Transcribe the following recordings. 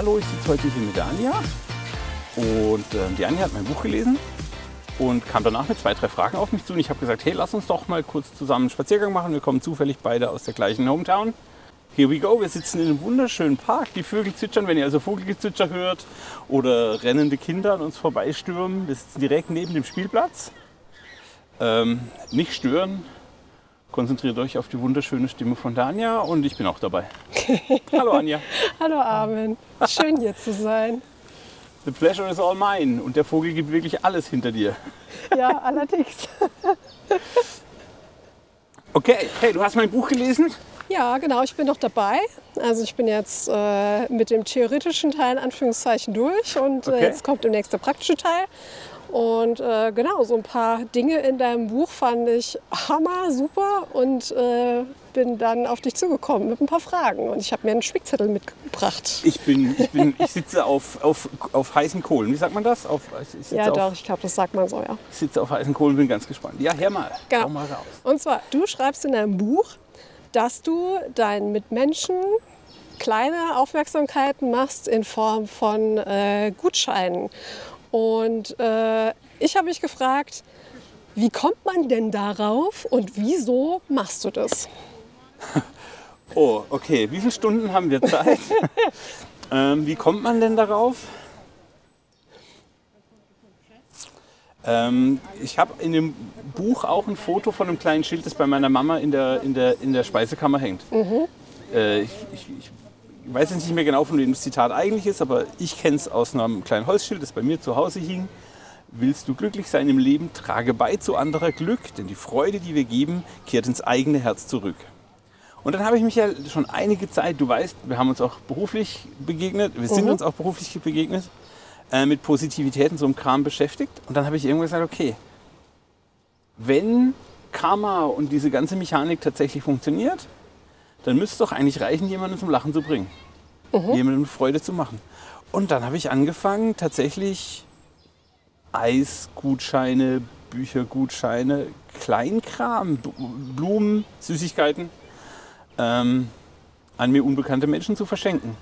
hallo, ich sitze heute hier mit der Anja. Und ähm, die Anja hat mein Buch gelesen und kam danach mit zwei, drei Fragen auf mich zu. Und ich habe gesagt, hey, lass uns doch mal kurz zusammen einen Spaziergang machen. Wir kommen zufällig beide aus der gleichen Hometown. Here we go, wir sitzen in einem wunderschönen Park. Die Vögel zwitschern, wenn ihr also Vogelgezwitscher hört oder rennende Kinder an uns vorbeistürmen. Wir sitzen direkt neben dem Spielplatz. Ähm, nicht stören, konzentriert euch auf die wunderschöne Stimme von Dania und ich bin auch dabei. Hallo Anja. Hallo Armin, schön hier zu sein. The pleasure is all mine und der Vogel gibt wirklich alles hinter dir. Ja, allerdings. Okay, hey, du hast mein Buch gelesen? Ja, genau, ich bin noch dabei. Also ich bin jetzt äh, mit dem theoretischen Teil in Anführungszeichen durch und äh, Okay. jetzt kommt der nächste praktische Teil. Und äh, genau, so ein paar Dinge in deinem Buch fand ich hammer, super und äh, bin dann auf dich zugekommen mit ein paar Fragen. Und ich habe mir einen Spickzettel mitgebracht. Ich bin, ich bin, ich sitze auf, auf, auf heißen Kohlen. Wie sagt man das? Auf, Ja, auf, doch, ich glaube, das sagt man so, ja. Ich sitze auf heißen Kohlen, bin ganz gespannt. Ja, hör mal. Genau. Hau mal raus. Und zwar, du schreibst in deinem Buch, dass du deinen Mitmenschen kleine Aufmerksamkeiten machst in Form von äh, Gutscheinen. Und äh, ich habe mich gefragt, wie kommt man denn darauf und wieso machst du das? Oh, okay. Wie viele Stunden haben wir Zeit? ähm, wie kommt man denn darauf? Ähm, ich habe in dem Buch auch ein Foto von einem kleinen Schild, das bei meiner Mama in der, in der, in der Speisekammer hängt. Äh, ich, ich, ich weiß jetzt nicht mehr genau, von wem das Zitat eigentlich ist, aber ich kenne es aus einem kleinen Holzschild, das bei mir zu Hause hing. Willst du glücklich sein im Leben, trage bei zu anderer Glück, denn die Freude, die wir geben, kehrt ins eigene Herz zurück. Und dann habe ich mich ja schon einige Zeit, du weißt, wir haben uns auch beruflich begegnet, wir sind uns auch beruflich begegnet, äh, mit Positivität und so einem Kram beschäftigt. Und dann habe ich irgendwann gesagt, okay, wenn Karma und diese ganze Mechanik tatsächlich funktioniert, dann müsste es doch eigentlich reichen, jemanden zum Lachen zu bringen. Jemandem Freude zu machen. Und dann habe ich angefangen, tatsächlich Eisgutscheine, Büchergutscheine, Kleinkram, Blumen, Süßigkeiten ähm, an mir unbekannte Menschen zu verschenken.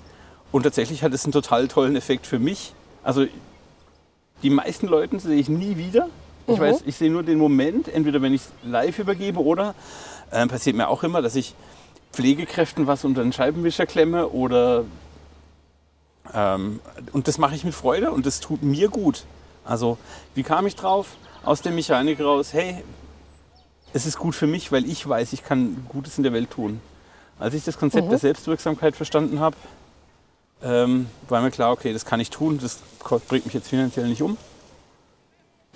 Und tatsächlich hat es einen total tollen Effekt für mich. Also die meisten Leute sehe ich nie wieder. Ich weiß, ich sehe nur den Moment, entweder wenn ich es live übergebe oder äh, passiert mir auch immer, dass ich Pflegekräften was unter den Scheibenwischer klemme oder ähm, und das mache ich mit Freude und das tut mir gut. Also wie kam ich drauf? Aus der Mechanik raus, hey, es ist gut für mich, weil ich weiß, ich kann Gutes in der Welt tun. Als ich das Konzept der Selbstwirksamkeit verstanden habe, ähm, war mir klar, okay, das kann ich tun, das bringt mich jetzt finanziell nicht um.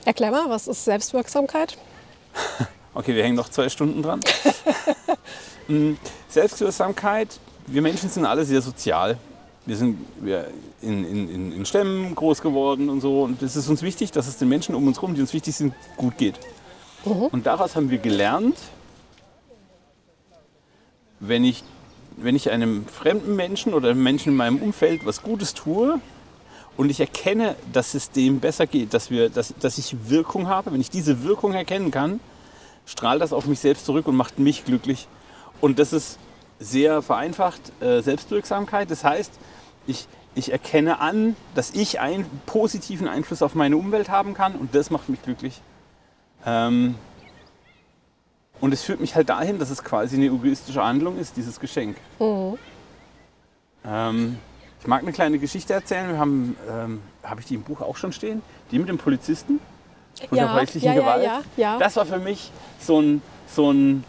Erklär mal, was ist Selbstwirksamkeit? Okay, wir hängen noch zwei Stunden dran. Mm, Selbstwirksamkeit, wir Menschen sind alle sehr sozial. Wir sind in, in, in, Stämmen groß geworden und so. Und es ist uns wichtig, dass es den Menschen um uns herum, die uns wichtig sind, gut geht. Und daraus haben wir gelernt, wenn ich, wenn ich einem fremden Menschen oder einem Menschen in meinem Umfeld was Gutes tue und ich erkenne, dass es dem besser geht, dass, wir, dass, dass ich Wirkung habe, wenn ich diese Wirkung erkennen kann, strahlt das auf mich selbst zurück und macht mich glücklich. Und das ist sehr vereinfacht äh, Selbstwirksamkeit. Das heißt, ich, ich erkenne an, dass ich einen positiven Einfluss auf meine Umwelt haben kann und das macht mich glücklich. Ähm, und es führt mich halt dahin, dass es quasi eine egoistische Handlung ist, dieses Geschenk. Ähm, ich mag eine kleine Geschichte erzählen. Wir haben, ähm, habe ich die im Buch auch schon stehen? Die mit dem Polizisten von der häuslichen ja, ja, Gewalt. ja, ja. Das war für mich so ein, so ein,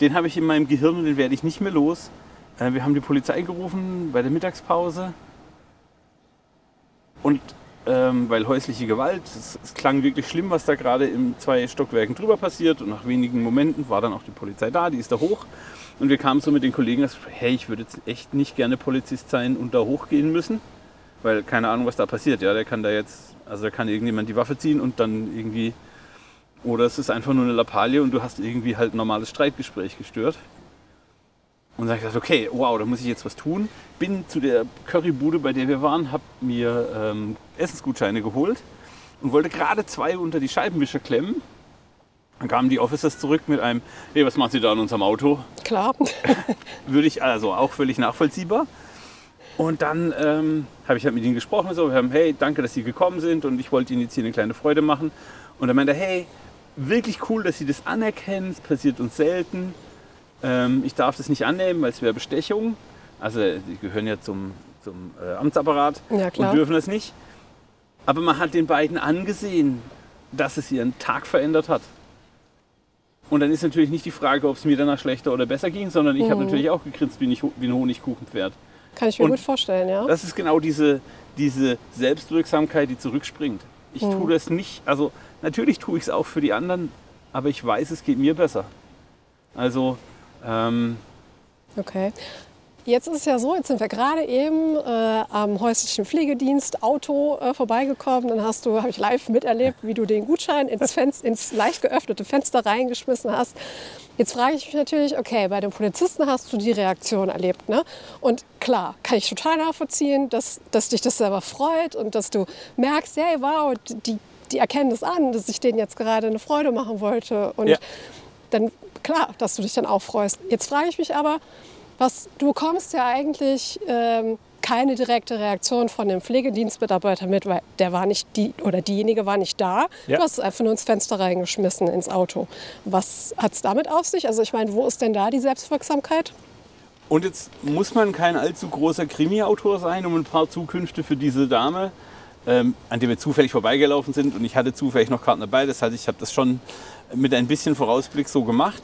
den habe ich in meinem Gehirn und den werde ich nicht mehr los. Äh, wir haben die Polizei gerufen bei der Mittagspause. Und ähm, weil häusliche Gewalt, es, es klang wirklich schlimm, was da gerade in zwei Stockwerken drüber passiert. Und nach wenigen Momenten war dann auch die Polizei da, die ist da hoch. Und wir kamen so mit den Kollegen, dass, hey, ich würde jetzt echt nicht gerne Polizist sein und da hochgehen müssen. Weil keine Ahnung, was da passiert. Ja, der kann da jetzt, also da kann irgendjemand die Waffe ziehen und dann irgendwie oder es ist einfach nur eine Lappalie und du hast irgendwie halt ein normales Streitgespräch gestört. Und dann habe ich gesagt, okay, wow, da muss ich jetzt was tun. Bin zu der Currybude, bei der wir waren, habe mir ähm, Essensgutscheine geholt und wollte gerade zwei unter die Scheibenwischer klemmen. Dann kamen die Officers zurück mit einem, hey, was machen Sie da in unserem Auto? Klar. Würde ich also auch völlig nachvollziehbar. Und dann ähm, habe ich halt mit ihnen gesprochen. So, wir haben, hey, danke, dass Sie gekommen sind und ich wollte Ihnen jetzt hier eine kleine Freude machen. Und dann meinte er, hey, wirklich cool, dass Sie das anerkennen. Es passiert uns selten. Ähm, ich darf das nicht annehmen, weil es wäre Bestechung. Also die gehören ja zum, zum äh, Amtsapparat Ja, und dürfen das nicht. Aber man hat den beiden angesehen, dass es ihren Tag verändert hat. Und dann ist natürlich nicht die Frage, ob es mir danach schlechter oder besser ging, sondern ich habe natürlich auch gegrinst wie, nicht, wie ein Honigkuchenpferd. Kann ich mir Und gut vorstellen, ja. Das ist genau diese, diese Selbstwirksamkeit, die zurückspringt. Ich Mhm. tue das nicht, also natürlich tue ich es auch für die anderen, aber ich weiß, es geht mir besser. Also, ähm, Okay. Jetzt ist es ja so, jetzt sind wir gerade eben äh, am häuslichen Pflegedienst Auto äh, vorbeigekommen. Dann hast du, habe ich live miterlebt, wie du den Gutschein ins, Fenster, ins leicht geöffnete Fenster reingeschmissen hast. Jetzt frage ich mich natürlich, okay, bei den Polizisten hast du die Reaktion erlebt. Ne? Und klar, kann ich total nachvollziehen, dass, dass dich das selber freut und dass du merkst, hey, wow, die, die erkennen das an, dass ich denen jetzt gerade eine Freude machen wollte. Und Ja. dann klar, dass du dich dann auch freust. Jetzt frage ich mich aber, was du bekommst ja eigentlich ähm, keine direkte Reaktion von dem Pflegedienstmitarbeiter mit, weil der war nicht die oder diejenige war nicht da. Ja. Du hast es einfach nur ins Fenster reingeschmissen ins Auto. Was hat es damit auf sich? Also ich meine, wo ist denn da die Selbstwirksamkeit? und jetzt muss man kein allzu großer Krimi-Autor sein, um ein paar Zukünfte für diese Dame, ähm, an der wir zufällig vorbeigelaufen sind und ich hatte zufällig noch Karten dabei, das heißt, ich habe das schon mit ein bisschen Vorausblick so gemacht.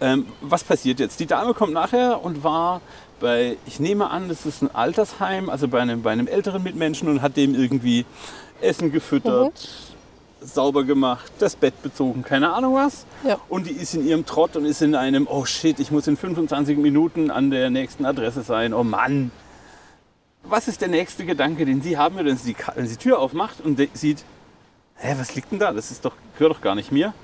Ähm, was passiert jetzt? Die Dame kommt nachher und war bei, ich nehme an, das ist ein Altersheim, also bei einem, bei einem älteren Mitmenschen und hat dem irgendwie Essen gefüttert, sauber gemacht, das Bett bezogen, keine Ahnung was. Ja. Und die ist in ihrem Trott und ist in einem, oh shit, ich muss in 25 Minuten an der nächsten Adresse sein, oh Mann. Was ist der nächste Gedanke, den Sie haben, wenn sie, wenn sie die Tür aufmacht und sieht, hä, was liegt denn da? Das ist doch, gehört doch gar nicht mir.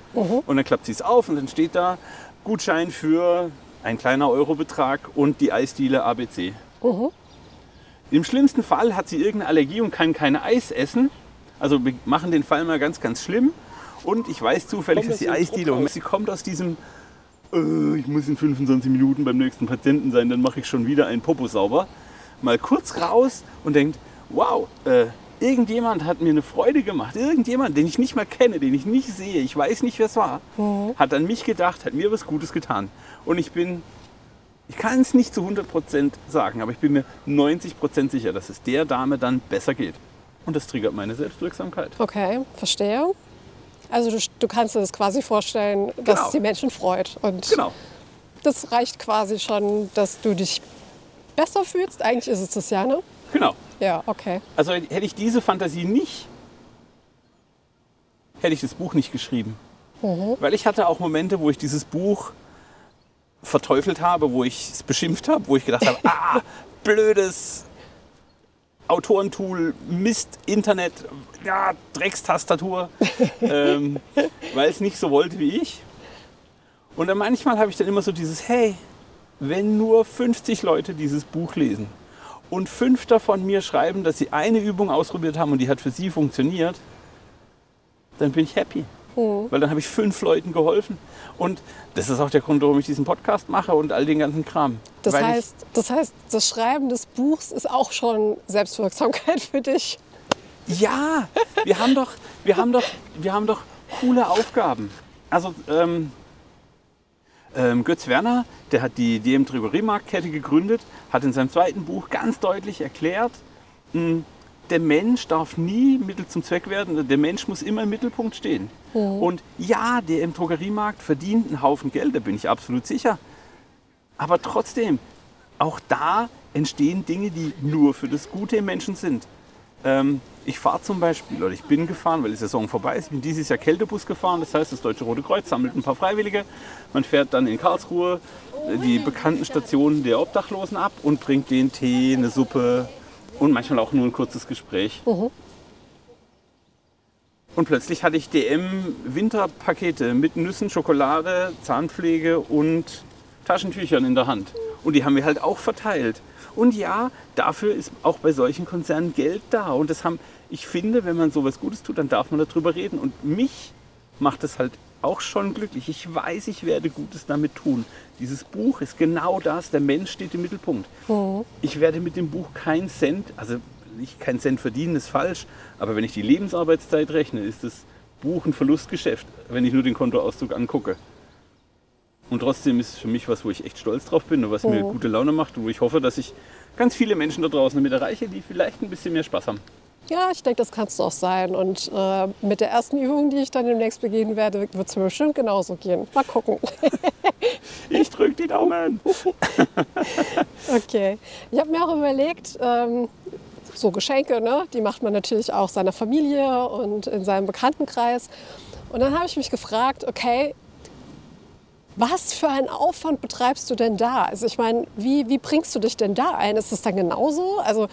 Und dann klappt sie es auf und dann steht da Gutschein für ein kleiner Eurobetrag und die Eisdiele ABC. Im schlimmsten Fall hat sie irgendeine Allergie und kann keine Eis essen. Also wir machen den Fall mal ganz, ganz schlimm. Und ich weiß zufällig, Kommt dass die dem Eisdiele, und sie kommt aus diesem, äh, ich muss in 25 Minuten beim nächsten Patienten sein, dann mache ich schon wieder einen Popo sauber. Mal kurz raus und denkt, wow, äh, irgendjemand hat mir eine Freude gemacht. Irgendjemand, den ich nicht mal kenne, den ich nicht sehe, ich weiß nicht, wer es war, hat an mich gedacht, hat mir was Gutes getan. Und ich bin ich kann es nicht zu 100% sagen, aber ich bin mir 90% sicher, dass es der Dame dann besser geht. Und das triggert meine Selbstwirksamkeit. Okay, verstehe. Also du, du kannst dir das quasi vorstellen, dass Genau. es die Menschen freut. Und Genau. das reicht quasi schon, dass du dich besser fühlst. Eigentlich ist es das ja, ne? Genau. Ja, okay. Also hätte ich diese Fantasie nicht, hätte ich das Buch nicht geschrieben. Weil ich hatte auch Momente, wo ich dieses Buch verteufelt habe, wo ich es beschimpft habe, wo ich gedacht habe, ah, blödes Autorentool, Mist, Internet, ja, Dreckstastatur, ähm, weil es nicht so wollte wie ich. Und dann manchmal habe ich dann immer so dieses, hey, wenn nur 50 Leute dieses Buch lesen und fünf davon mir schreiben, dass sie eine Übung ausprobiert haben und die hat für sie funktioniert, dann bin ich happy. Weil dann habe ich fünf Leuten geholfen. Und das ist auch der Grund, warum ich diesen Podcast mache und all den ganzen Kram. Das Weil heißt, das heißt, das Schreiben des Buchs ist auch schon Selbstwirksamkeit für dich. ich, ja, wir haben doch, wir haben doch, wir haben doch coole Aufgaben. Also ähm, ähm, Götz Werner, der hat die DM Drogeriemarktkette gegründet, hat in seinem zweiten Buch ganz deutlich erklärt, mh, der Mensch darf nie Mittel zum Zweck werden. Der Mensch muss immer im Mittelpunkt stehen. Und ja, der im Drogeriemarkt verdient einen Haufen Geld, da bin ich absolut sicher. Aber trotzdem, auch da entstehen Dinge, die nur für das Gute im Menschen sind. Ähm, ich fahre zum Beispiel, oder ich bin gefahren, weil die Saison vorbei ist, ich bin dieses Jahr Kältebus gefahren, das heißt, das Deutsche Rote Kreuz sammelt ein paar Freiwillige. Man fährt dann in Karlsruhe äh, die bekannten Stationen der Obdachlosen ab und bringt denen Tee, eine Suppe und manchmal auch nur ein kurzes Gespräch. Und plötzlich hatte ich DM Winterpakete mit Nüssen, Schokolade, Zahnpflege und Taschentüchern in der Hand. Und die haben wir halt auch verteilt. Und ja, dafür ist auch bei solchen Konzernen Geld da. Und das haben, ich finde, wenn man sowas Gutes tut, dann darf man darüber reden. Und mich macht es halt auch schon glücklich. Ich weiß, ich werde Gutes damit tun. Dieses Buch ist genau das. Der Mensch steht im Mittelpunkt. Ich werde mit dem Buch keinen Cent, also nicht keinen Cent verdienen, ist falsch. Aber wenn ich die Lebensarbeitszeit rechne, ist das Buch ein Verlustgeschäft, wenn ich nur den Kontoauszug angucke. Und trotzdem ist es für mich was, wo ich echt stolz drauf bin und was mir gute Laune macht und wo ich hoffe, dass ich ganz viele Menschen da draußen damit erreiche, die vielleicht ein bisschen mehr Spaß haben. Ja, ich denke, das kannst du auch sein. Und äh, mit der ersten Übung, die ich dann demnächst begehen werde, wird es mir bestimmt genauso gehen. Mal gucken. Ich drücke die Daumen. Okay. Ich habe mir auch überlegt, ähm, so Geschenke, ne, die macht man natürlich auch seiner Familie und in seinem Bekanntenkreis. Und dann habe ich mich gefragt, okay, was für einen Aufwand betreibst du denn da? Also ich meine, wie, wie bringst du dich denn da ein? Ist es dann genauso? Also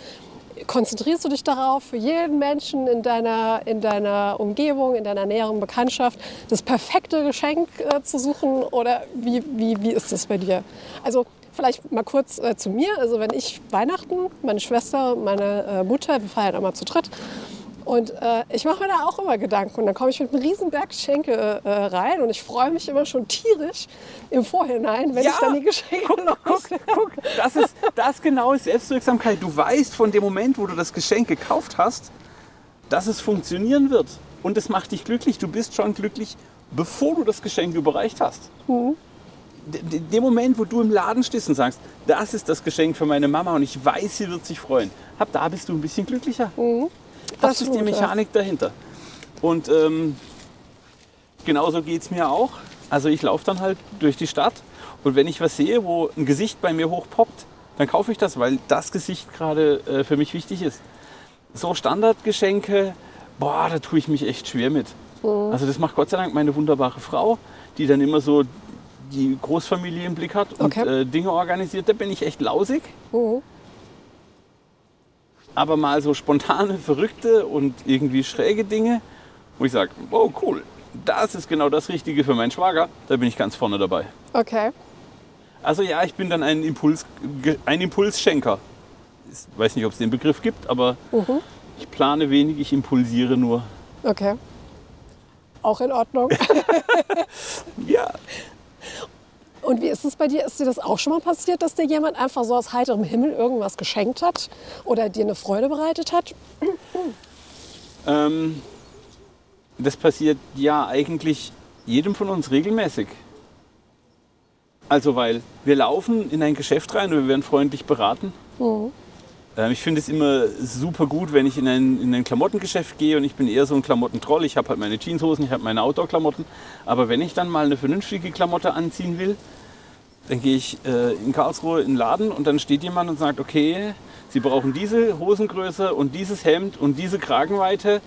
konzentrierst du dich darauf, für jeden Menschen in deiner, in deiner Umgebung, in deiner näheren Bekanntschaft das perfekte Geschenk äh, zu suchen? Oder wie, wie, wie ist das bei dir? Also vielleicht mal kurz äh, zu mir. Also wenn ich Weihnachten, meine Schwester, meine äh, Mutter, wir feiern immer zu dritt. Und äh, ich mache mir da auch immer Gedanken. Und dann komme ich mit einem riesen Berg Geschenke äh, rein und ich freue mich immer schon tierisch im Vorhinein, wenn Ja. ich dann die Geschenke Guck, los. guck, das ist das genau ist Selbstwirksamkeit. Du weißt von dem Moment, wo du das Geschenk gekauft hast, dass es funktionieren wird. Und es macht dich glücklich. Du bist schon glücklich, bevor du das Geschenk überreicht hast. D- Dem Moment, wo du im Laden stehst und sagst, das ist das Geschenk für meine Mama und ich weiß, sie wird sich freuen. Ab da bist du ein bisschen glücklicher. Das, ist die Absolut, ja. Mechanik dahinter. Und ähm, genauso geht es mir auch. Also ich laufe dann halt durch die Stadt und wenn ich was sehe, wo ein Gesicht bei mir hochpoppt, dann kaufe ich das, weil das Gesicht gerade äh, für mich wichtig ist. So Standardgeschenke, boah, da tue ich mich echt schwer mit. Mhm. Also das macht Gott sei Dank meine wunderbare Frau, die dann immer so die Großfamilie im Blick hat und Okay. äh, Dinge organisiert. Da bin ich echt lausig. Mhm. Aber mal so spontane, verrückte und irgendwie schräge Dinge, wo ich sage, oh cool, das ist genau das Richtige für meinen Schwager, da bin ich ganz vorne dabei. Okay. Also ja, ich bin dann ein, Impuls, ein Impulsschenker. Ich weiß nicht, ob es den Begriff gibt, aber ich plane wenig, ich impulsiere nur. Okay. Auch in Ordnung. Ja, Und wie ist es bei dir? Ist dir das auch schon mal passiert, dass dir jemand einfach so aus heiterem Himmel irgendwas geschenkt hat oder dir eine Freude bereitet hat? ähm, das passiert ja eigentlich jedem von uns regelmäßig. Also weil wir laufen in ein Geschäft rein und wir werden freundlich beraten. Ähm, ich finde es immer super gut, wenn ich in ein, in ein Klamottengeschäft gehe und ich bin eher so ein Klamottentroll. Ich habe halt meine Jeanshosen, ich habe meine Outdoor-Klamotten. Aber wenn ich dann mal eine vernünftige Klamotte anziehen will, dann gehe ich äh, in Karlsruhe in den Laden und dann steht jemand und sagt, okay, Sie brauchen diese Hosengröße und dieses Hemd und diese Kragenweite.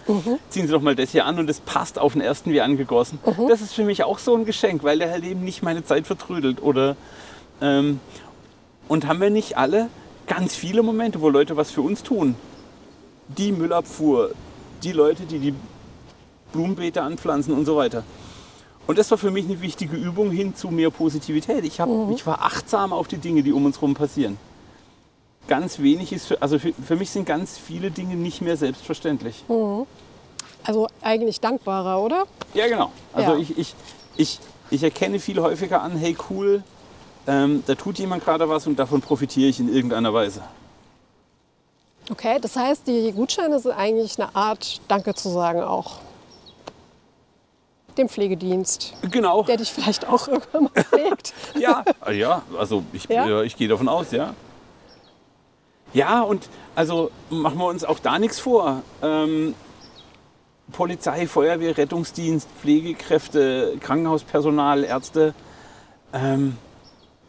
Ziehen Sie doch mal das hier an und es passt auf den ersten wie angegossen. Das ist für mich auch so ein Geschenk, weil der halt eben nicht meine Zeit vertrödelt. Oder, ähm, und haben wir nicht alle ganz viele Momente, wo Leute was für uns tun? Die Müllabfuhr, die Leute, die die Blumenbeete anpflanzen und so weiter. Und das war für mich eine wichtige Übung hin zu mehr Positivität. Ich, hab, ich war achtsam auf die Dinge, die um uns herum passieren. Ganz wenig ist, für, also für, für mich sind ganz viele Dinge nicht mehr selbstverständlich. Also eigentlich dankbarer, oder? Ja, genau. Also Ja. ich, ich, ich, ich erkenne viel häufiger an, hey cool, ähm, da tut jemand gerade was und davon profitiere ich in irgendeiner Weise. Okay, das heißt, die Gutscheine sind eigentlich eine Art Danke zu sagen auch. Dem Pflegedienst, Genau. der dich vielleicht auch irgendwann mal pflegt. Ja, ja also ich, Ja? ja? ich gehe davon aus, ja. Ja, und also machen wir uns auch da nichts vor. Ähm, Polizei, Feuerwehr, Rettungsdienst, Pflegekräfte, Krankenhauspersonal, Ärzte. Ähm,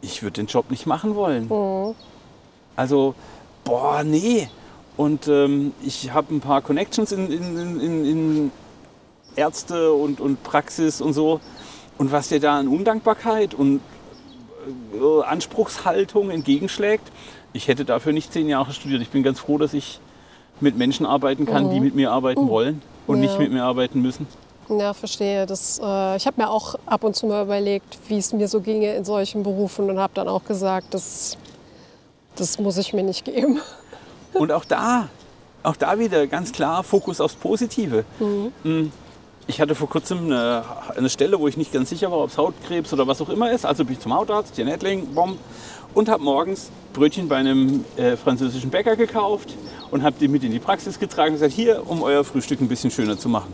ich würde den Job nicht machen wollen. Also, boah, nee. Und ähm, ich habe ein paar Connections in, in, in, in, Ärzte und, und Praxis und so. Und was dir da an Undankbarkeit und äh, Anspruchshaltung entgegenschlägt, ich hätte dafür nicht zehn Jahre studiert. Ich bin ganz froh, dass ich mit Menschen arbeiten kann, die mit mir arbeiten wollen und nicht Ja. mit mir arbeiten müssen. Ja, verstehe. Das, äh, ich habe mir auch ab und zu mal überlegt, wie es mir so ginge in solchen Berufen und habe dann auch gesagt, das, das muss ich mir nicht geben. Und auch da, auch da wieder ganz klar Fokus aufs Positive. Mm. ich hatte vor kurzem eine, eine Stelle, wo ich nicht ganz sicher war, ob es Hautkrebs oder was auch immer ist. Also bin ich zum Hautarzt, hier in Ettling, bomb, und habe morgens Brötchen bei einem äh, französischen Bäcker gekauft und habe die mit in die Praxis getragen und gesagt, hier, um euer Frühstück ein bisschen schöner zu machen.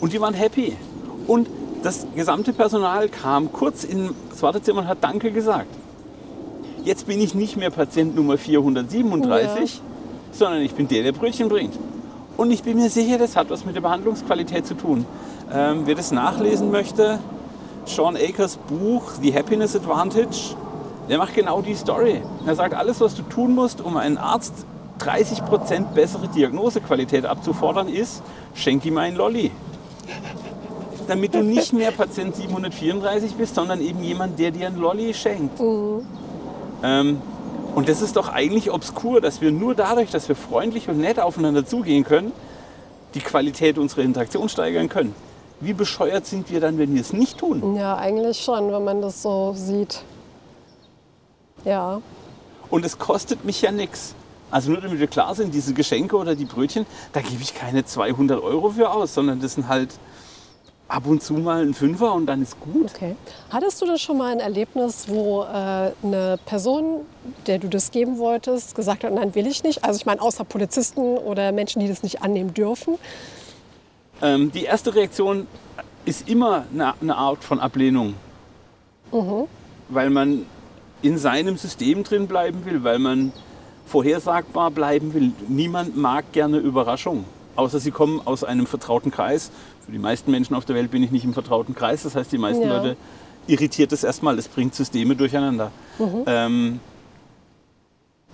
Und die waren happy. Und das gesamte Personal kam kurz ins Wartezimmer und hat Danke gesagt. Jetzt bin ich nicht mehr Patient Nummer 437, ja. sondern ich bin der, der Brötchen bringt. Und ich bin mir sicher, das hat was mit der Behandlungsqualität zu tun. Ähm, wer das nachlesen möchte, Sean Akers Buch The Happiness Advantage, der macht genau die Story. Er sagt, alles, was du tun musst, um einen Arzt 30% bessere Diagnosequalität abzufordern, ist, schenk ihm einen Lolli. Damit du nicht mehr Patient 734 bist, sondern eben jemand, der dir einen Lolli schenkt. Mhm. Ähm, und das ist doch eigentlich obskur, dass wir nur dadurch, dass wir freundlich und nett aufeinander zugehen können, die Qualität unserer Interaktion steigern können. Wie bescheuert sind wir dann, wenn wir es nicht tun? Ja, eigentlich schon, wenn man das so sieht. Ja. Und es kostet mich ja nichts. Also nur damit wir klar sind, diese Geschenke oder die Brötchen, da gebe ich keine 200 Euro für aus, sondern das sind halt ab und zu mal ein Fünfer und dann ist gut. Okay. Hattest du das schon mal ein Erlebnis, wo äh, eine Person, der du das geben wolltest, gesagt hat, nein, will ich nicht? Also ich meine, außer Polizisten oder Menschen, die das nicht annehmen dürfen. Ähm, die erste Reaktion ist immer eine, eine Art von Ablehnung. Mhm. Weil man in seinem System drin bleiben will, weil man vorhersagbar bleiben will. Niemand mag gerne Überraschung, außer sie kommen aus einem vertrauten Kreis. Für die meisten Menschen auf der Welt bin ich nicht im vertrauten Kreis. Das heißt, die meisten ja. Leute irritiert es erstmal. Es bringt Systeme durcheinander. Mhm. Ähm,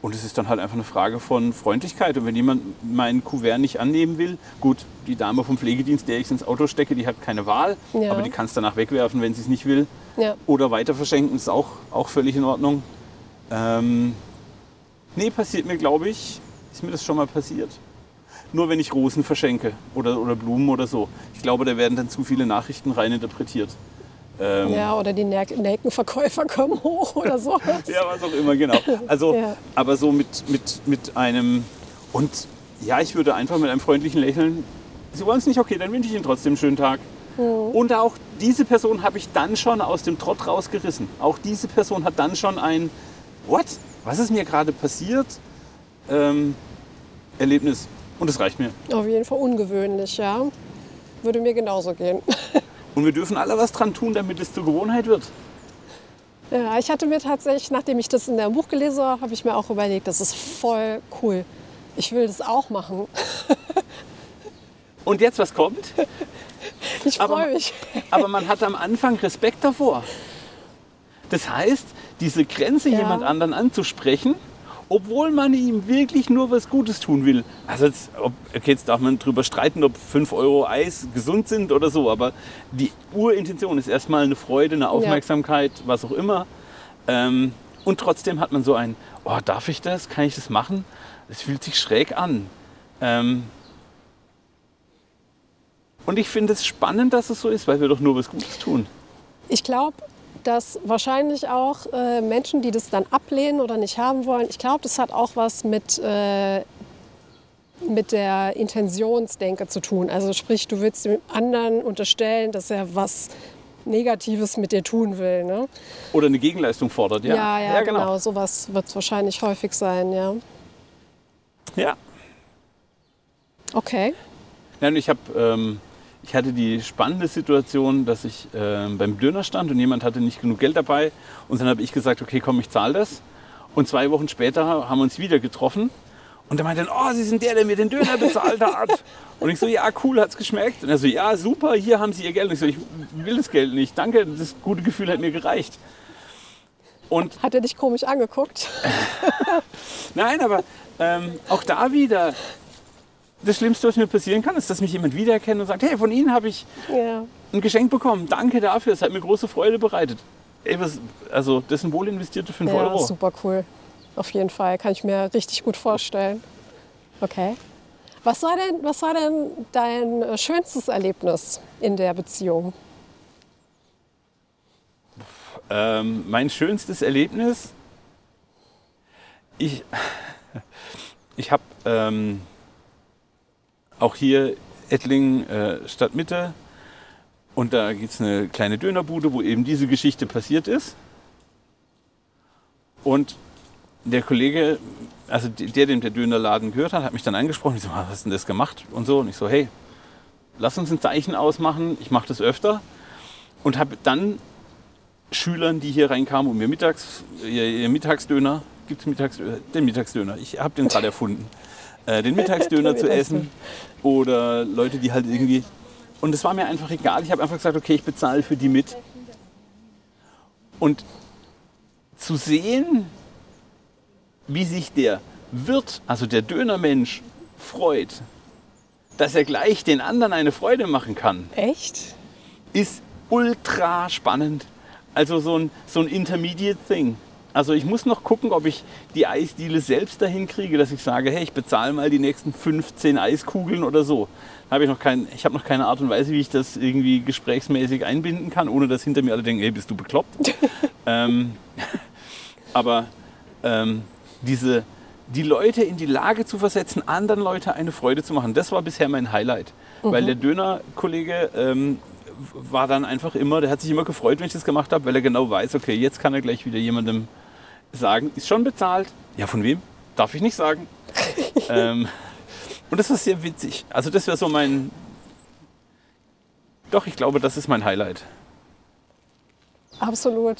und es ist dann halt einfach eine Frage von Freundlichkeit. Und wenn jemand mein Kuvert nicht annehmen will, gut, die Dame vom Pflegedienst, der ich ins Auto stecke, die hat keine Wahl, ja. aber die kann es danach wegwerfen, wenn sie es nicht will. Ja. Oder weiter verschenken, ist auch, auch völlig in Ordnung. Ähm, nee, passiert mir, glaube ich, ist mir das schon mal passiert. Nur wenn ich Rosen verschenke oder, oder Blumen oder so. Ich glaube, da werden dann zu viele Nachrichten reininterpretiert. Ähm, ja, oder die Nelkenverkäufer kommen hoch oder so. ja, was auch immer, genau. Also, ja. aber so mit, mit, mit einem, und ja, ich würde einfach mit einem freundlichen Lächeln, Sie wollen es nicht, okay, dann wünsche ich Ihnen trotzdem einen schönen Tag. Mhm. Und auch diese Person habe ich dann schon aus dem Trott rausgerissen. Auch diese Person hat dann schon ein, what? Was ist mir gerade passiert? Ähm, Erlebnis. Und das reicht mir. Auf jeden Fall ungewöhnlich, ja. Würde mir genauso gehen. Und wir dürfen alle was dran tun, damit es zur Gewohnheit wird. Ja, ich hatte mir tatsächlich, nachdem ich das in dem Buch gelesen habe, habe ich mir auch überlegt, das ist voll cool. Ich will das auch machen. Und jetzt, was kommt? Ich freue mich. Aber man hat am Anfang Respekt davor. Das heißt, diese Grenze ja. jemand anderen anzusprechen, obwohl man ihm wirklich nur was Gutes tun will. Also jetzt, ob, okay, jetzt darf man darüber streiten, ob 5 Euro Eis gesund sind oder so, aber die Urintention ist erstmal eine Freude, eine Aufmerksamkeit, ja. was auch immer. Ähm, und trotzdem hat man so ein, oh, darf ich das? Kann ich das machen? Es fühlt sich schräg an. Ähm, und ich finde es spannend, dass es so ist, weil wir doch nur was Gutes tun. Ich glaube, dass wahrscheinlich auch äh, Menschen, die das dann ablehnen oder nicht haben wollen, ich glaube, das hat auch was mit, äh, mit der Intentionsdenke zu tun. Also sprich, du willst dem anderen unterstellen, dass er was Negatives mit dir tun will. Ne? Oder eine Gegenleistung fordert, ja. Ja, ja, ja genau. genau. Sowas wird es wahrscheinlich häufig sein, ja. Ja. Okay. Und ich habe ähm, ich hatte die spannende Situation, dass ich äh, beim Döner stand und jemand hatte nicht genug Geld dabei. Und dann habe ich gesagt, okay, komm, ich zahle das. Und zwei Wochen später haben wir uns wieder getroffen. Und er meinte dann, oh, Sie sind der, der mir den Döner bezahlt hat. Und ich so, ja, cool, hat es geschmeckt. Und er so, ja, super, hier haben Sie Ihr Geld. Und ich so, ich will das Geld nicht. Danke, das gute Gefühl hat mir gereicht. Und hat er dich komisch angeguckt? Nein, aber ähm, auch da wieder, das Schlimmste, was mir passieren kann, ist, dass mich jemand wiedererkennt und sagt, hey, von Ihnen habe ich ja. ein Geschenk bekommen. Danke dafür, es hat mir große Freude bereitet. Ey, was, also das sind wohl investierte 5 ja, Euro. Super cool. Auf jeden Fall, kann ich mir richtig gut vorstellen. Okay. Was war denn, was war denn dein äh, schönstes Erlebnis in der Beziehung? Ähm, mein schönstes Erlebnis, ich, ich habe ähm, auch hier Ettlingen äh, Stadtmitte Und da gibt es eine kleine Dönerbude, wo eben diese Geschichte passiert ist. Und der Kollege, also der, dem der Dönerladen gehört hat, hat mich dann angesprochen. Ich so, was hast du denn das gemacht? Und so. Und ich so, hey, lass uns ein Zeichen ausmachen. Ich mache das öfter. Und habe dann Schülern, die hier reinkamen und mir mittags, ihr, ihr Mittagsdöner, gibt es Mittagsdöner? Den Mittagsdöner, ich habe den gerade erfunden. Äh, den Mittagsdöner zu essen. Oder Leute, die halt irgendwie. Und es war mir einfach egal. Ich habe einfach gesagt, okay, ich bezahle für die mit. Und zu sehen, wie sich der Wirt, also der Dönermensch, freut, dass er gleich den anderen eine Freude machen kann, Echt? ist ultra spannend. Also so ein, so ein Intermediate Thing. Also ich muss noch gucken, ob ich die Eisdiele selbst dahin kriege, dass ich sage, hey, ich bezahle mal die nächsten 15 Eiskugeln oder so. Da habe ich noch kein, ich habe noch keine Art und Weise, wie ich das irgendwie gesprächsmäßig einbinden kann, ohne dass hinter mir alle denken, hey, bist du bekloppt? ähm, aber ähm, diese, die Leute in die Lage zu versetzen, anderen Leuten eine Freude zu machen, das war bisher mein Highlight. Weil der Dönerkollege ähm, war dann einfach immer, der hat sich immer gefreut, wenn ich das gemacht habe, weil er genau weiß, okay, jetzt kann er gleich wieder jemandem sagen, ist schon bezahlt. Ja, von wem? Darf ich nicht sagen. ähm, und das war sehr witzig. Also das wäre so mein... Doch, ich glaube, das ist mein Highlight. Absolut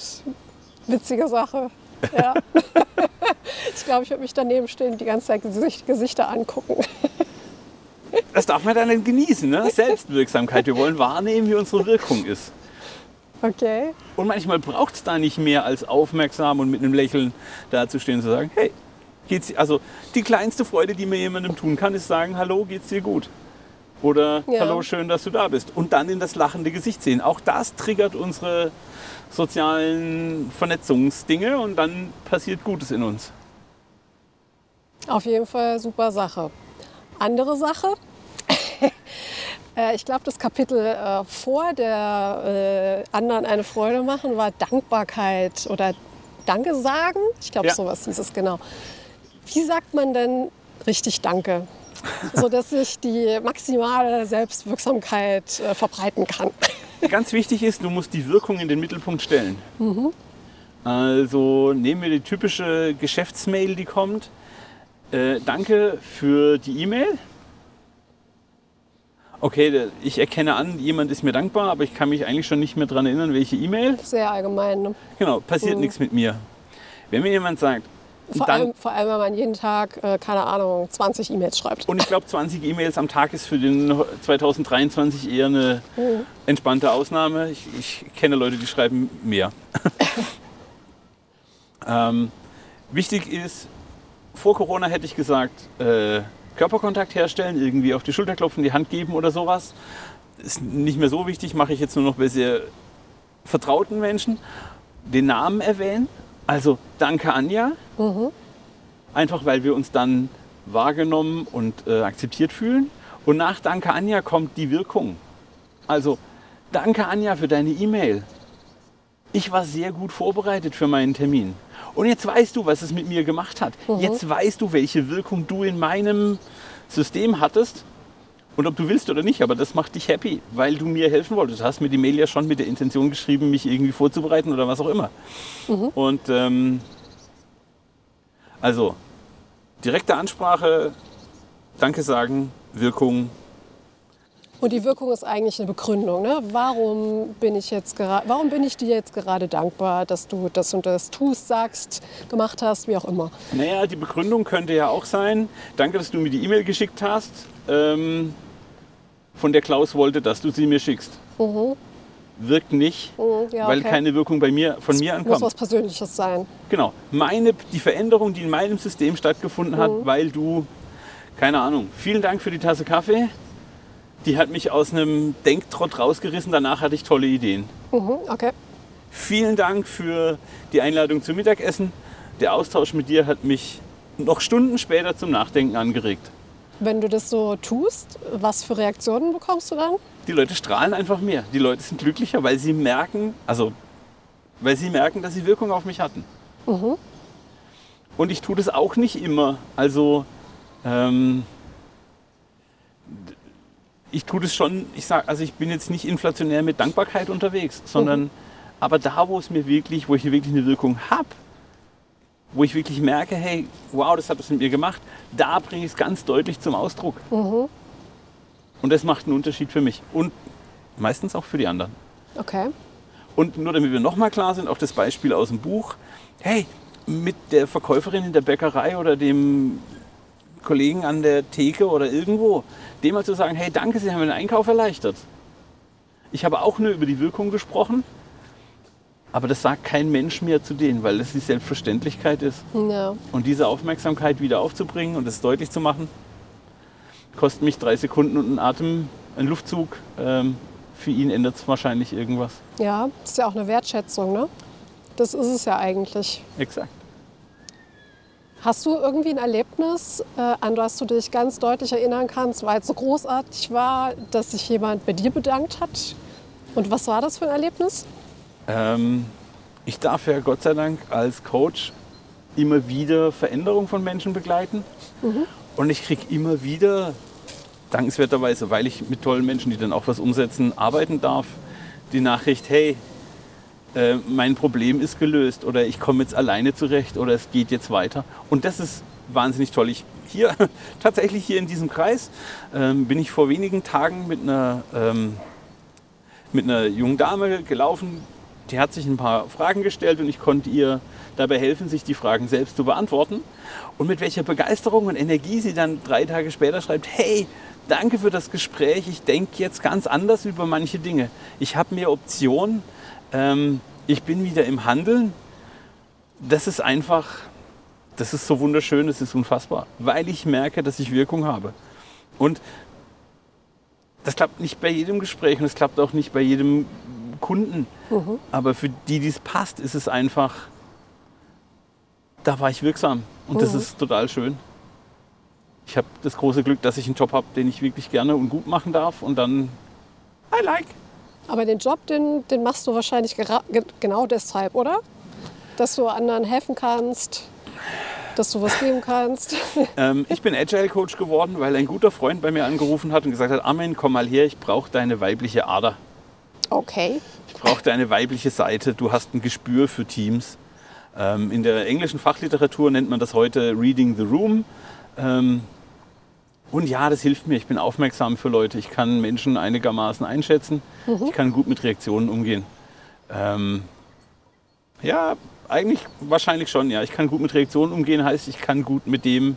witzige Sache. Ja. ich glaube, ich würde mich daneben stehen und die ganze Zeit Gesicht, Gesichter angucken. Das darf man dann genießen, ne? Selbstwirksamkeit. Wir wollen wahrnehmen, wie unsere Wirkung ist. Okay. Und manchmal braucht es da nicht mehr als aufmerksam und mit einem Lächeln dazustehen und zu sagen, hey, geht's dir? Also die kleinste Freude, die mir jemandem tun kann, ist sagen, hallo, geht's dir gut? Oder Ja. hallo, schön, dass du da bist. Und dann in das lachende Gesicht sehen. Auch das triggert unsere sozialen Vernetzungsdinge und dann passiert Gutes in uns. Auf jeden Fall super Sache. Andere Sache. Äh, Ich glaube, das Kapitel äh, vor der äh, anderen eine Freude machen war Dankbarkeit oder Danke sagen. Ich glaube, Ja. sowas hieß es genau. Wie sagt man denn richtig Danke? sodass sich die maximale Selbstwirksamkeit äh, verbreiten kann. Ganz wichtig ist, du musst die Wirkung in den Mittelpunkt stellen. Also nehmen wir die typische Geschäftsmail, die kommt. Danke für die E-Mail. Okay, ich erkenne an, jemand ist mir dankbar, aber ich kann mich eigentlich schon nicht mehr daran erinnern, welche E-Mail. Sehr allgemein. Ne? Genau, passiert nichts mit mir. Wenn mir jemand sagt, Vor, Dank- allem, vor allem, wenn man jeden Tag, äh, keine Ahnung, 20 E-Mails schreibt. Und ich glaube, 20 E-Mails am Tag ist für den 2023 eher eine Mhm. entspannte Ausnahme. Ich, ich kenne Leute, die schreiben mehr. ähm, wichtig ist, vor Corona hätte ich gesagt, äh, Körperkontakt herstellen, irgendwie auf die Schulter klopfen, die Hand geben oder sowas. Ist nicht mehr so wichtig, mache ich jetzt nur noch bei sehr vertrauten Menschen. Den Namen erwähnen, also danke Anja, einfach weil wir uns dann wahrgenommen und äh, akzeptiert fühlen. Und nach Danke Anja kommt die Wirkung. Also Danke Anja für deine E-Mail. Ich war sehr gut vorbereitet für meinen Termin. Und jetzt weißt du, was es mit mir gemacht hat. Jetzt weißt du, welche Wirkung du in meinem System hattest. Und ob du willst oder nicht, aber das macht dich happy, weil du mir helfen wolltest. Du hast mir die Mail ja schon mit der Intention geschrieben, mich irgendwie vorzubereiten oder was auch immer. Und ähm, also direkte Ansprache, Danke sagen, Wirkung. Und die Wirkung ist eigentlich eine Begründung. Ne? Warum, bin ich jetzt warum bin ich dir jetzt gerade dankbar, dass du das und das tust, sagst, gemacht hast, wie auch immer. Naja, die Begründung könnte ja auch sein, danke, dass du mir die E-Mail geschickt hast, ähm, von der Klaus wollte, dass du sie mir schickst. Wirkt nicht, Mhm, ja, weil okay. keine Wirkung bei mir, von mir Muss ankommt. was Persönliches sein. Genau. Meine, die Veränderung, die in meinem System stattgefunden hat, weil du, keine Ahnung, vielen Dank für die Tasse Kaffee. Die hat mich aus einem Denktrott rausgerissen. Danach hatte ich tolle Ideen. Mhm, okay. Vielen Dank für die Einladung zum Mittagessen. Der Austausch mit dir hat mich noch Stunden später zum Nachdenken angeregt. Wenn du das so tust, was für Reaktionen bekommst du dann? Die Leute strahlen einfach mehr. Die Leute sind glücklicher, weil sie merken, also weil sie merken, dass sie Wirkung auf mich hatten. Und ich tue das auch nicht immer. Also ähm, ich tue das schon, ich sage, also ich bin jetzt nicht inflationär mit Dankbarkeit unterwegs, sondern Mhm. aber da, wo es mir wirklich, wo ich wirklich eine Wirkung habe, wo ich wirklich merke, hey, wow, das hat das mit mir gemacht, da bringe ich es ganz deutlich zum Ausdruck. Mhm. Und das macht einen Unterschied für mich und meistens auch für die anderen. Okay. Und nur damit wir nochmal klar sind, auch das Beispiel aus dem Buch. Hey, mit der Verkäuferin in der Bäckerei oder dem Kollegen an der Theke oder irgendwo, dem mal zu sagen, hey, danke, Sie haben mir den Einkauf erleichtert. Ich habe auch nur über die Wirkung gesprochen, aber das sagt kein Mensch mehr zu denen, weil das die Selbstverständlichkeit ist. Ja. Und diese Aufmerksamkeit wieder aufzubringen und es deutlich zu machen, kostet mich drei Sekunden und einen Atem, einen Luftzug. Ähm, für ihn ändert es wahrscheinlich irgendwas. Ja, ist ja auch eine Wertschätzung, ne? Das ist es ja eigentlich. Exakt. Hast du irgendwie ein Erlebnis, äh, an das du dich ganz deutlich erinnern kannst, weil es so großartig war, dass sich jemand bei dir bedankt hat? Und was war das für ein Erlebnis? Ähm, ich darf ja Gott sei Dank als Coach immer wieder Veränderung von Menschen begleiten. Und ich kriege immer wieder, dankenswerterweise, weil ich mit tollen Menschen, die dann auch was umsetzen, arbeiten darf, die Nachricht, hey, äh, mein Problem ist gelöst oder ich komme jetzt alleine zurecht oder es geht jetzt weiter. Und das ist wahnsinnig toll. Ich hier, tatsächlich hier in diesem Kreis, ähm, bin ich vor wenigen Tagen mit einer ähm, mit einer jungen Dame gelaufen. Die hat sich ein paar Fragen gestellt und ich konnte ihr dabei helfen, sich die Fragen selbst zu beantworten. Und mit welcher Begeisterung und Energie sie dann drei Tage später schreibt, hey, danke für das Gespräch, ich denke jetzt ganz anders über manche Dinge. Ich habe mehr Optionen, ähm, ich bin wieder im Handeln. Das ist einfach, das ist so wunderschön, das ist unfassbar, weil ich merke, dass ich Wirkung habe. Und das klappt nicht bei jedem Gespräch und es klappt auch nicht bei jedem Kunden. Aber für die, die es passt, ist es einfach, da war ich wirksam. Und das ist total schön. Ich habe das große Glück, dass ich einen Job habe, den ich wirklich gerne und gut machen darf. Und dann, I like. Aber den Job, den, den machst du wahrscheinlich genau deshalb, oder? Dass du anderen helfen kannst, dass du was geben kannst. Ähm, ich bin Agile Coach geworden, weil ein guter Freund bei mir angerufen hat und gesagt hat, Armin, komm mal her, ich brauche deine weibliche Ader. Okay. Ich brauche deine weibliche Seite. Du hast ein Gespür für Teams. Ähm, in der englischen Fachliteratur nennt man das heute Reading the Room. Ähm, und ja, das hilft mir. Ich bin aufmerksam für Leute. Ich kann Menschen einigermaßen einschätzen. Ich kann gut mit Reaktionen umgehen. Ähm, ja, eigentlich wahrscheinlich schon. Ja, ich kann gut mit Reaktionen umgehen. Heißt, ich kann gut mit dem,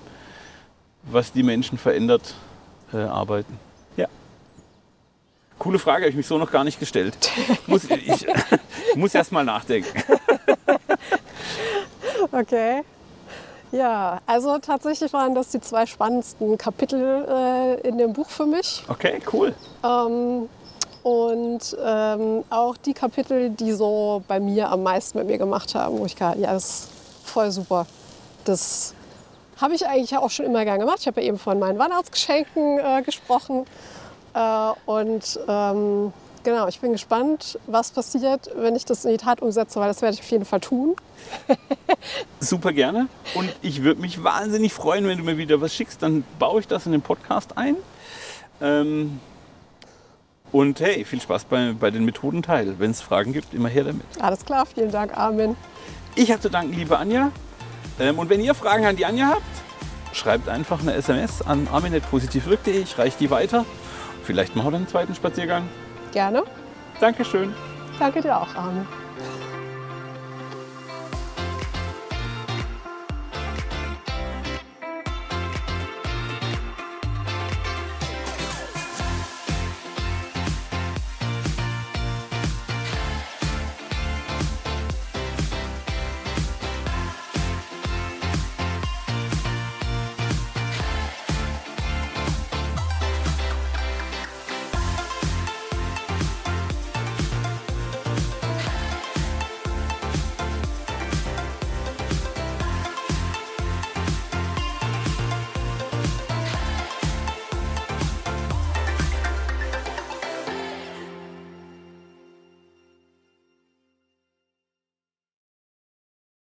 was die Menschen verändert, äh, arbeiten. Ja. Coole Frage, habe ich mich so noch gar nicht gestellt. muss, ich muss erst mal nachdenken. Okay. Ja, also tatsächlich waren das die zwei spannendsten Kapitel äh, in dem Buch für mich. Okay, cool. Ähm, und ähm, auch die Kapitel, die so bei mir am meisten mit mir gemacht haben, wo ich gerade, ja, das ist voll super. Das habe ich eigentlich auch schon immer gern gemacht. Ich habe ja eben von meinen Weihnachtsgeschenken äh, gesprochen. Äh, und ähm, genau, ich bin gespannt, was passiert, wenn ich das in die Tat umsetze, weil das werde ich auf jeden Fall tun. Super gerne. Und ich würde mich wahnsinnig freuen, wenn du mir wieder was schickst. Dann baue ich das in den Podcast ein. Ähm, und hey, viel Spaß bei, bei den Methodenteil. Wenn es Fragen gibt, immer her damit. Alles klar, vielen Dank, Armin. Ich habe zu danken, liebe Anja. Ähm, und wenn ihr Fragen an die Anja habt, schreibt einfach eine SMS an armin.positivwirk.de. Ich reiche die weiter. Vielleicht machen wir dann einen zweiten Spaziergang. Gerne. Dankeschön. Danke dir auch, Armin.